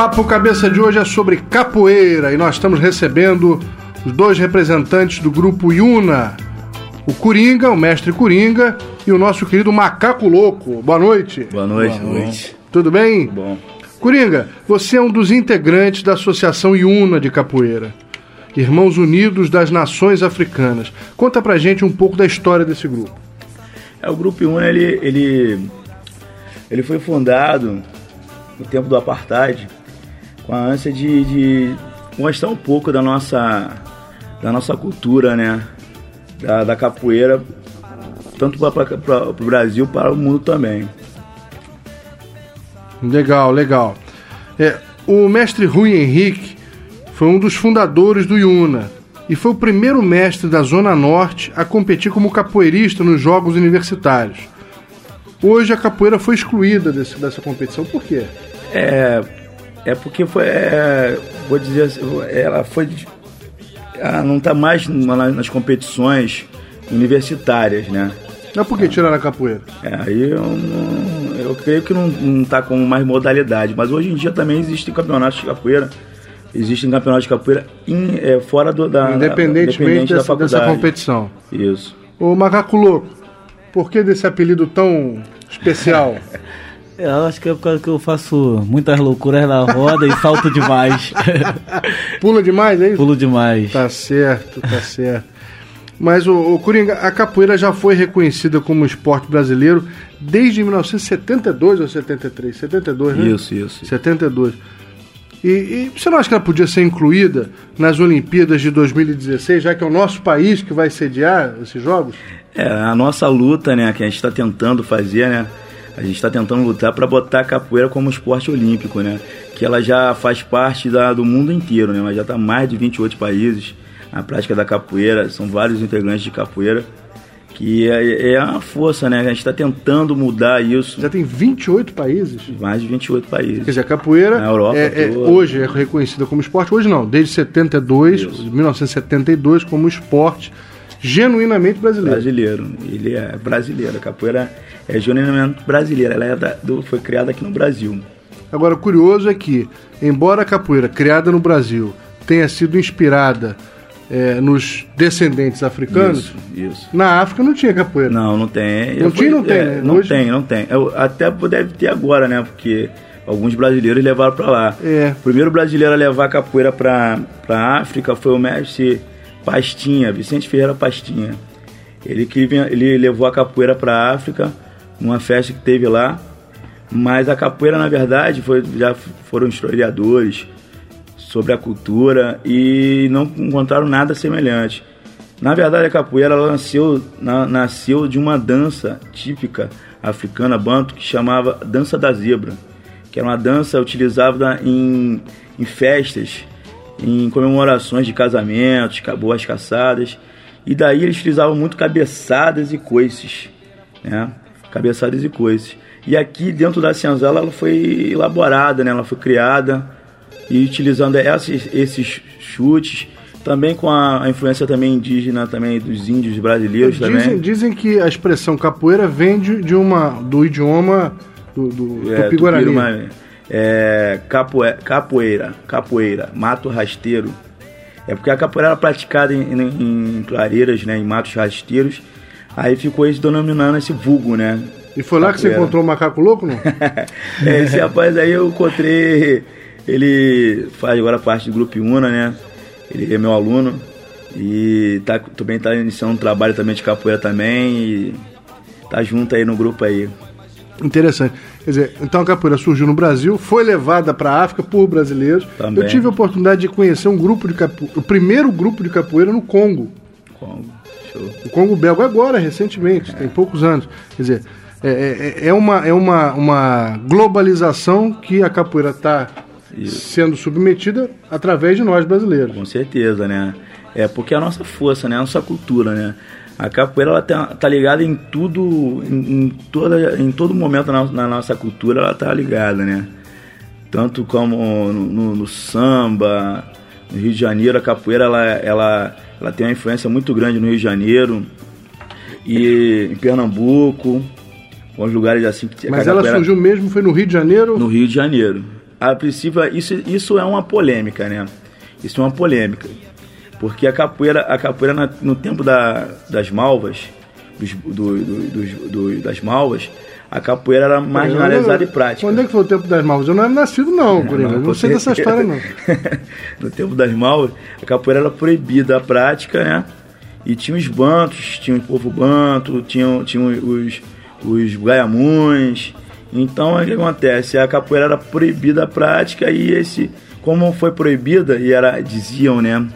Papo Cabeça de hoje é sobre capoeira e nós estamos recebendo os dois representantes do grupo Iuna, o Coringa, o mestre Coringa, e o nosso querido Macaco Louco. Boa noite. Boa noite. Boa noite. Tudo bem? Bom. Coringa, você é um dos integrantes da Associação Iuna de Capoeira, Irmãos Unidos das Nações Africanas. Conta pra gente um pouco da história desse grupo. É, o Grupo Iuna, ele, ele, ele foi fundado no tempo do Apartheid com a ânsia de, de mostrar um pouco da nossa, da nossa cultura, né? Da, da capoeira, tanto para o Brasil para o mundo também. Legal, legal. É, o mestre Rui Henrique foi um dos fundadores do Iuna e foi o primeiro mestre da Zona Norte a competir como capoeirista nos Jogos Universitários. Hoje a capoeira foi excluída desse, dessa competição. Por quê? É, é porque foi, é, vou dizer, assim, ela foi, ela não está mais nas competições universitárias, né? Mas por que tiraram a capoeira? É, aí eu, eu creio que não está com mais modalidade, mas hoje em dia também existem campeonatos de capoeira, existem campeonatos de capoeira in, é, fora do, da independentemente dessa, da dessa competição. Isso. Ô Macaco Louco, por que desse apelido tão especial? Eu acho que é por causa que eu faço muitas loucuras na roda e salto demais. Pula demais, é isso? Pulo demais. Tá certo, tá certo. Mas o, o Coringa, a capoeira já foi reconhecida como esporte brasileiro desde 1972 ou 73? 72, né? Isso, isso. 72. E, e você não acha que ela podia ser incluída nas Olimpíadas de 2016, já que é o nosso país que vai sediar esses jogos? É, a nossa luta, né, que a gente está tentando fazer, né? A gente está tentando lutar para botar a capoeira como esporte olímpico, né? Que ela já faz parte da, do mundo inteiro, né? Mas já está mais de 28 países a prática da capoeira, são vários integrantes de capoeira que é, é uma força, né? A gente está tentando mudar isso. Já tem 28 países? Mais de 28 países. Quer dizer, a capoeira Na Europa é, é, hoje é reconhecida como esporte, hoje não, desde 72, isso. 1972, como esporte genuinamente brasileiro. Brasileiro, ele é brasileiro. A capoeira é genuinamente brasileira, ela é da, do, foi criada aqui no Brasil. Agora, o curioso é que, embora a capoeira criada no Brasil tenha sido inspirada é, nos descendentes africanos, isso, isso. na África não tinha capoeira. Não, não tem. Não tinha, não tem, é, né? Não Hoje... tem, não tem. Eu, até deve ter agora, né? Porque alguns brasileiros levaram para lá. É. O primeiro brasileiro a levar a capoeira para a África foi o mestre Pastinha, Vicente Ferreira Pastinha. Ele, que, ele levou a capoeira para a África, numa festa que teve lá. Mas a capoeira, na verdade, foi, já foram historiadores sobre a cultura e não encontraram nada semelhante. Na verdade, a capoeira nasceu, na, nasceu de uma dança típica africana, banto, que chamava Dança da Zebra, que era uma dança utilizada em, em festas, em comemorações de casamentos, boas caçadas, e daí eles utilizavam muito cabeçadas e coices, né? Cabeçadas e coices. E aqui dentro da senzala ela foi elaborada, né? Ela foi criada e utilizando esses, esses chutes, também com a, influência também indígena também dos índios brasileiros dizem, também. Dizem que a expressão capoeira vem de, de uma do idioma do, do, é, do Piguarani. É, capoeira, capoeira, capoeira, mato rasteiro. É porque a capoeira era praticada em, em, em clareiras, né, em matos rasteiros. Aí ficou isso denominando esse vulgo, né? E foi lá capoeira. que você encontrou o macaco louco, não? é, esse rapaz aí eu encontrei ele faz agora parte do Grupo Una, né? Ele é meu aluno e tá, também está iniciando um trabalho também de capoeira também e tá junto aí no grupo aí. Interessante. Quer dizer, então a capoeira surgiu no Brasil, foi levada para a África por brasileiros. Também. Eu tive a oportunidade de conhecer um grupo de capoeira, o primeiro grupo de capoeira no Congo. Congo, show. O Congo belga agora, recentemente, é. tem poucos anos. Quer dizer, é, é, é, uma, é uma, uma globalização que a capoeira está sendo submetida através de nós brasileiros. Com certeza, né? É porque é a nossa força, né? A nossa cultura, né? A capoeira ela tá, tá ligada em tudo, em, em, toda, em todo momento na, na, nossa cultura ela tá ligada, né? Tanto como no, no, no, samba, no Rio de Janeiro, a capoeira ela, ela, ela tem uma influência muito grande no Rio de Janeiro e em Pernambuco, alguns lugares assim que Mas ela surgiu mesmo, foi no Rio de Janeiro? No Rio de Janeiro. a princípio, isso, isso é uma polêmica, né? Isso é uma polêmica. Porque a capoeira, a capoeira na, no tempo da, das malvas, dos, do, do, do, das malvas, a capoeira era marginalizada e prática. Quando é que foi o tempo das malvas? Eu não era nascido, não, Coringa. Não, não sei dessa história, não. no tempo das malvas, a capoeira era proibida a prática, né? E tinha os bantos, tinha o povo banto, tinha, tinha os, os gaiamuns. Então, o que acontece? A capoeira era proibida a prática e esse, como foi proibida, e era, diziam, né,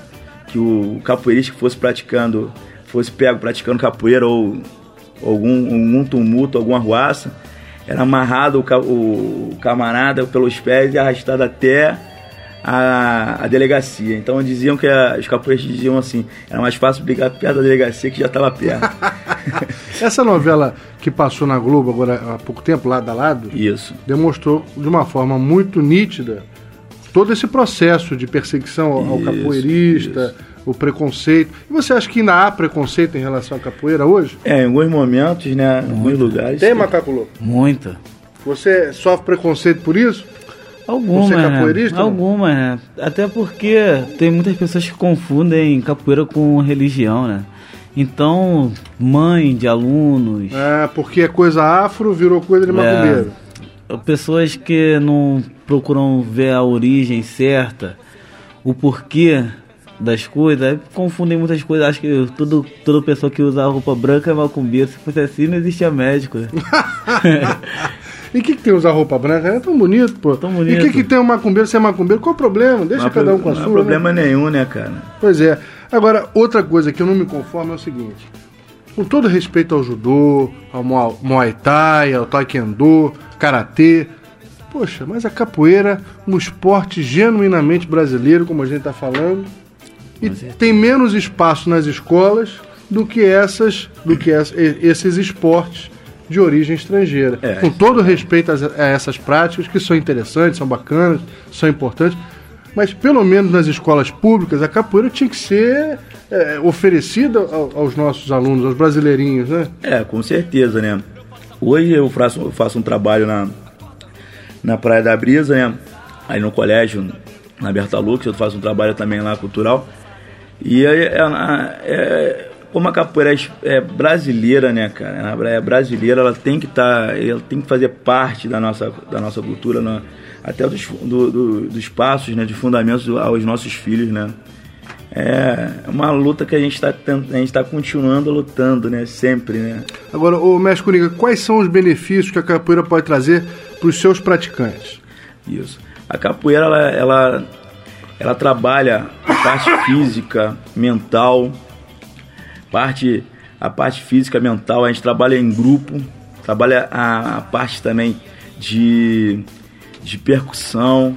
que o capoeirista que fosse praticando, fosse pego praticando capoeira ou algum, algum tumulto, alguma ruaça, era amarrado o, o camarada pelos pés e arrastado até a, a delegacia. Então diziam que a, os capoeiristas diziam assim, era mais fácil brigar perto da delegacia que já estava perto. Essa novela que passou na Globo agora há pouco tempo, lado a lado, Isso. demonstrou de uma forma muito nítida todo esse processo de perseguição ao, ao capoeirista, isso. o preconceito. E você acha que ainda há preconceito em relação à capoeira hoje? É, em alguns momentos, né? Em alguns lugares. Tem, Macaco Louco? Muita. Você sofre preconceito por isso? Algumas, Você é capoeirista? Né? Algumas, né? Até porque tem muitas pessoas que confundem capoeira com religião, né? Então, mãe de alunos. É, porque é coisa afro, virou coisa de macumbeiro. É, pessoas que não procuram ver a origem certa, o porquê das coisas, confundem muitas coisas. Acho que todo, toda pessoa que usa roupa branca é macumbeiro. Se fosse assim, não existia médico. Né? E o que, que tem usar roupa branca? É tão bonito, pô. Tão bonito. E o que, que tem um macumbeiro ser macumbeiro? Qual o problema? Deixa cada um com a não sua. Não problema né? nenhum, né, cara? Pois é. Agora, outra coisa que eu não me conformo é o seguinte. Com todo respeito ao judô, ao muay thai, ao taekwondo, karatê, poxa, mas a capoeira, um esporte genuinamente brasileiro, como a gente está falando, e tem menos espaço nas escolas do que essas, do que esses esportes de origem estrangeira. É, com todo respeito a essas práticas, que são interessantes, são bacanas, são importantes, mas pelo menos nas escolas públicas a capoeira tinha que ser é, oferecida aos nossos alunos, aos brasileirinhos, né? É, com certeza, né? Hoje eu faço, eu faço um trabalho na, na Praia da Brisa, né? Aí no colégio, na Bertalux, eu faço um trabalho também lá cultural. E é, é, é como a capoeira é, é brasileira, né, cara? É brasileira, ela tem que estar, tá, ela tem que fazer parte da nossa, da nossa cultura, né? até dos, do, do, dos passos, né, de fundamentos aos nossos filhos, né? É uma luta que a gente está a gente está continuando lutando, né, sempre, né? Agora, o mestre Curiga, quais são os benefícios que a capoeira pode trazer para os seus praticantes? Isso. A capoeira ela, ela ela trabalha a parte física, mental, parte, a parte física, mental, a gente trabalha em grupo, trabalha a, a parte também de, de percussão,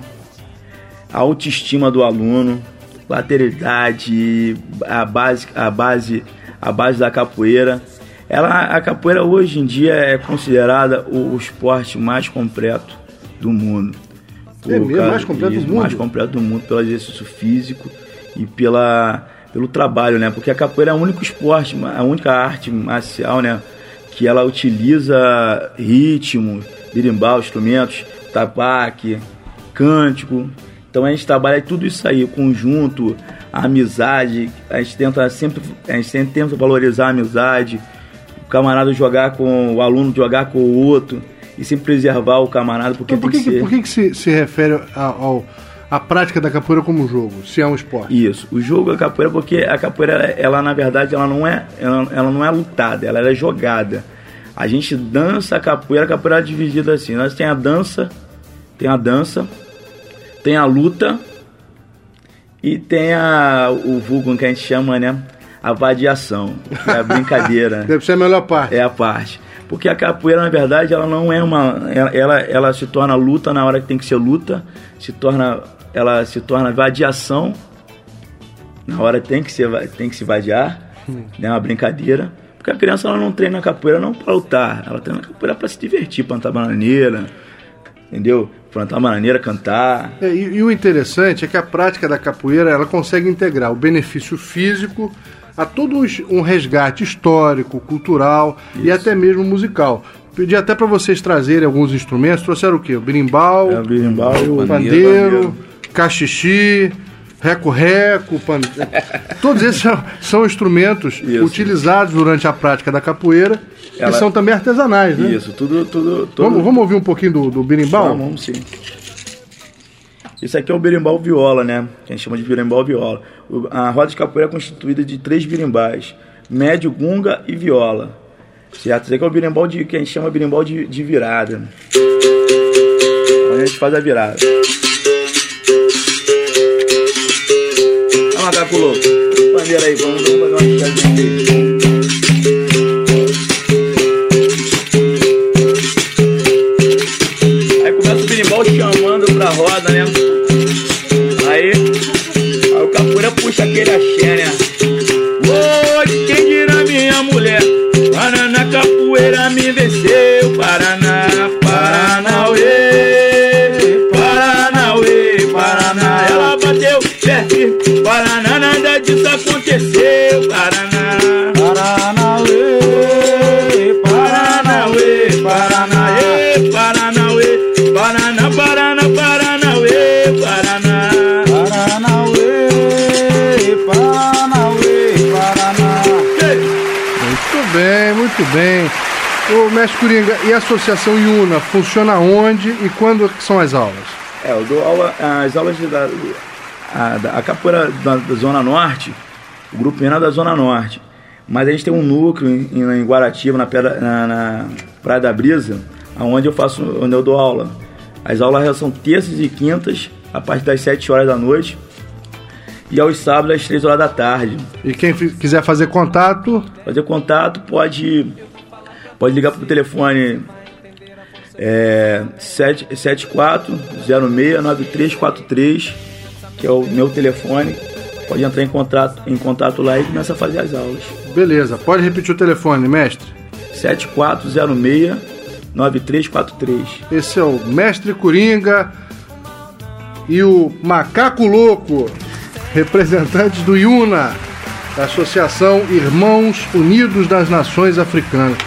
a autoestima do aluno, lateralidade, a base, a base, a base da capoeira. Ela, a capoeira hoje em dia é considerada o, o esporte mais completo do mundo. É mesmo, mais completo do mundo? Mais completo do mundo pelo exercício físico e pela pelo trabalho, né? Porque a capoeira é o único esporte, a única arte marcial, né? Que ela utiliza ritmo, birimbau, instrumentos, tabaque, cântico. Então a gente trabalha tudo isso aí, o conjunto, a amizade. A gente tenta sempre, a gente sempre tenta valorizar a amizade. O camarada jogar com o aluno jogar com o outro e sempre preservar o camarada porque então, por que, que, ser... por que, que se, se refere ao a prática da capoeira como jogo, se é um esporte. Isso, o jogo da capoeira, porque a capoeira, ela na verdade, ela não é, ela, ela não é lutada, ela é jogada. A gente dança a capoeira, a capoeira é dividida assim. Nós tem a dança, tem a dança, tem a luta e tem a, o vulgo que a gente chama, né? A vadiação, é a brincadeira. Deve ser a melhor parte. É a parte. Porque a capoeira, na verdade, ela não é uma. Ela, ela se torna luta na hora que tem que ser luta, se torna ela se torna vadiação. Na hora tem que, ser, tem que se vadiar, hum. é uma brincadeira. Porque a criança ela não treina capoeira não para lutar, ela treina capoeira para se divertir, plantar bananeira, entendeu? Plantar bananeira, cantar. É, e, e, o interessante é que a prática da capoeira ela consegue integrar o benefício físico a todo um resgate histórico, cultural Isso. e até mesmo musical. Pedi até para vocês trazerem alguns instrumentos. Trouxeram o quê? O berimbau, É, o berimbau o pandeiro, cachixi, reco-reco, pan... todos esses são, instrumentos Isso. utilizados durante a prática da capoeira Ela- que são também artesanais, né? Isso, tudo, tudo, tudo. Vamos, vamos ouvir um pouquinho do, do berimbau? Vamos, vamos sim. Isso aqui é o berimbau viola, né? Que a gente chama de berimbau viola. A roda de capoeira é constituída de três berimbais: médio, gunga e viola. Certo? Isso aqui é o berimbau de, que a gente chama berimbau de, de virada. Onde a gente faz a virada. Olha o macaco louco. Bandeira aí, vamos, fazer uma piadinha aí. Aí começa o berimbau chamando pra roda, né? Aí, aí o capoeira puxa aquele axé, né? Hoje quem dirá minha mulher Paraná capoeira me venceu Paraná, Paranauê Paranauê, Paraná Ela bateu perto bem. Ô, mestre Coringa, e a Associação Iuna funciona onde e quando são as aulas? É, eu dou aula, as aulas da, da- a capoeira da, da Zona Norte, o grupo Minas da Zona Norte. Mas a gente tem um núcleo em, em Guaratiba, na, pedra, na, na Praia da Brisa, onde eu faço, onde eu dou aula. As aulas são terças e quintas, a partir das 7 horas da noite, e aos sábados às 3 horas da tarde. E quem quiser fazer contato, Fazer contato pode pode ligar para o telefone é, 74069343, que é o meu telefone. Pode entrar em contato, em contato lá e começa a fazer as aulas. beleza. Pode repetir o telefone, mestre? 74069343. Esse é o mestre Coringa e o Macaco Louco, representantes do Iuna, Associação Irmãos Unidos das Nações Africanas.